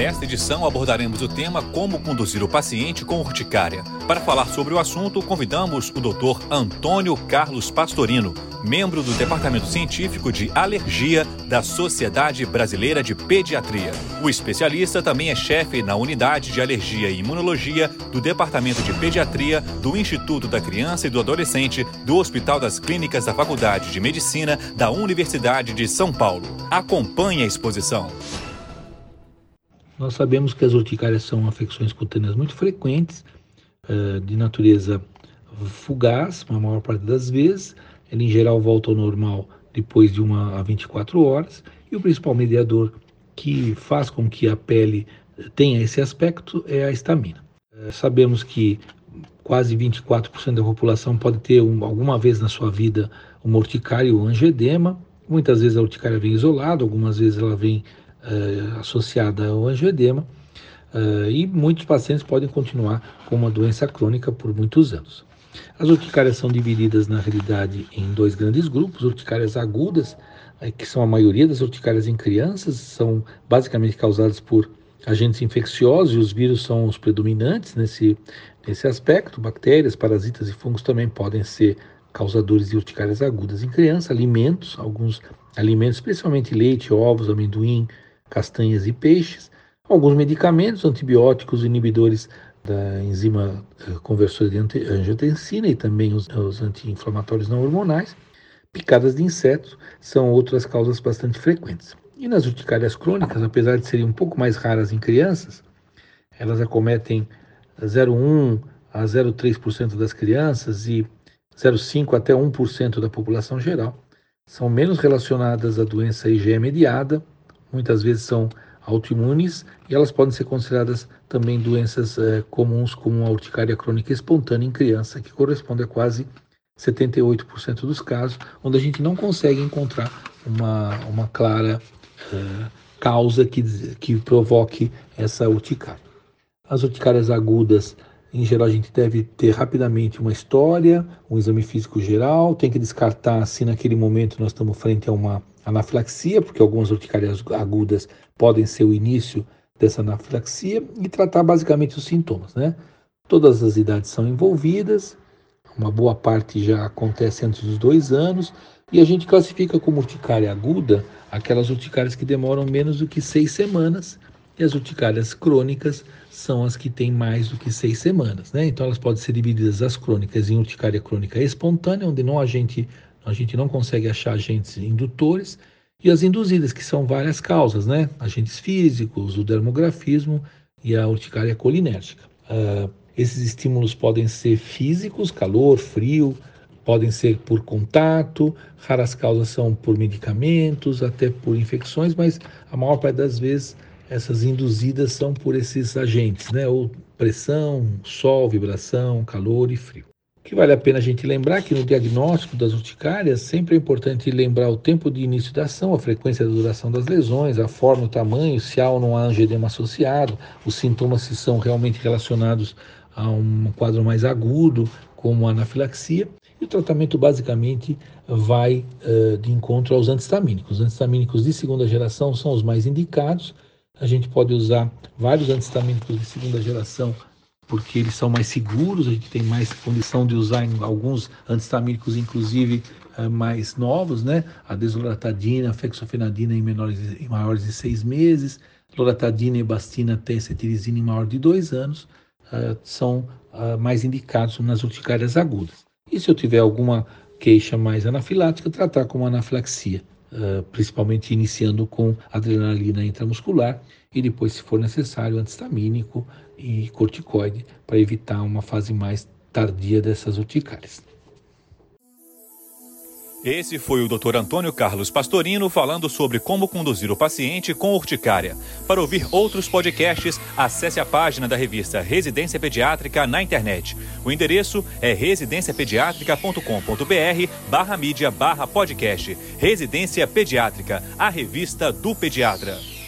Nesta edição abordaremos o tema Como conduzir o paciente com urticária. Para falar sobre o assunto, convidamos o Dr. Antônio Carlos Pastorino, membro do Departamento Científico de Alergia da Sociedade Brasileira de Pediatria. O especialista também é chefe na Unidade de Alergia e Imunologia do Departamento de Pediatria do Instituto da Criança e do Adolescente do Hospital das Clínicas da Faculdade de Medicina da Universidade de São Paulo. Acompanhe a exposição. Nós sabemos que as urticárias são afecções cutâneas muito frequentes, uh, de natureza fugaz, a maior parte das vezes. Ela, em geral, volta ao normal depois de uma a 24 horas. E o principal mediador que faz com que a pele tenha esse aspecto é a estamina. Uh, sabemos que quase 24% da população pode ter um, alguma vez na sua vida uma urticária ou angedema. Muitas vezes a urticária vem isolada, algumas vezes ela vem uh, associada ao angioedema uh, e muitos pacientes podem continuar com uma doença crônica por muitos anos. As urticárias são divididas na realidade em dois grandes grupos: urticárias agudas, uh, que são a maioria das urticárias em crianças, são basicamente causadas por agentes infecciosos e os vírus são os predominantes nesse, nesse aspecto. Bactérias, parasitas e fungos também podem ser causadores de urticárias agudas em criança. Alimentos, alguns alimentos, especialmente leite, ovos, amendoim, castanhas e peixes, alguns medicamentos, antibióticos, inibidores da enzima eh, conversora de angiotensina e também os, os anti-inflamatórios não hormonais. Picadas de insetos são outras causas bastante frequentes. E nas urticárias crônicas, apesar de serem um pouco mais raras em crianças, elas acometem 0,1 a 0,3% das crianças e 0,5 até 1% da população geral. São menos relacionadas à doença IgE mediada muitas vezes são autoimunes e elas podem ser consideradas também doenças é, comuns como a urticária crônica espontânea em criança, que corresponde a quase 78% dos casos, onde a gente não consegue encontrar uma, uma clara é, causa que, que provoque essa urticária. As urticárias agudas, em geral, a gente deve ter rapidamente uma história, um exame físico geral, tem que descartar se naquele momento nós estamos frente a uma anafilaxia, porque algumas urticárias agudas podem ser o início dessa anafilaxia, e tratar basicamente os sintomas. Né? Todas as idades são envolvidas, uma boa parte já acontece antes dos dois anos, e a gente classifica como urticária aguda aquelas urticárias que demoram menos do que seis semanas, e as urticárias crônicas são as que têm mais do que seis semanas. Né? Então elas podem ser divididas as crônicas em urticária crônica espontânea, onde não a gente a gente não consegue achar agentes indutores, e as induzidas, que são várias causas, né? Agentes físicos, o dermografismo e a urticária colinérgica. Uh, esses estímulos podem ser físicos, calor, frio, podem ser por contato, raras causas são por medicamentos, até por infecções, mas a maior parte das vezes essas induzidas são por esses agentes, né? Ou pressão, sol, vibração, calor e frio que vale a pena a gente lembrar que no diagnóstico das urticárias sempre é importante lembrar o tempo de início da ação, a frequência da duração das lesões, a forma, o tamanho, se há ou não há angedema associado, os sintomas se são realmente relacionados a um quadro mais agudo, como a anafilaxia. E o tratamento basicamente vai uh, de encontro aos antistamínicos. Os antistamínicos de segunda geração são os mais indicados. A gente pode usar vários antistamínicos de segunda geração porque eles são mais seguros, a gente tem mais condição de usar alguns antistamínicos, inclusive é, mais novos, né? A desloratadina, a fexofenadina em, menores, em maiores de seis meses, loratadina e bastina até cetirizina em maior de dois anos, uh, são uh, mais indicados nas urticárias agudas. E se eu tiver alguma queixa mais anafilática, tratar com anafilaxia. Principalmente iniciando com adrenalina intramuscular e depois, se for necessário, antistamínico e corticoide para evitar uma fase mais tardia dessas urticárias. Esse foi o Dr. Antônio Carlos Pastorino falando sobre como conduzir o paciente com urticária. Para ouvir outros podcasts, acesse a página da revista Residência Pediátrica na internet. O endereço é residenciapediatrica.com.br barra mídia barra podcast. Residência Pediátrica, a revista do pediatra.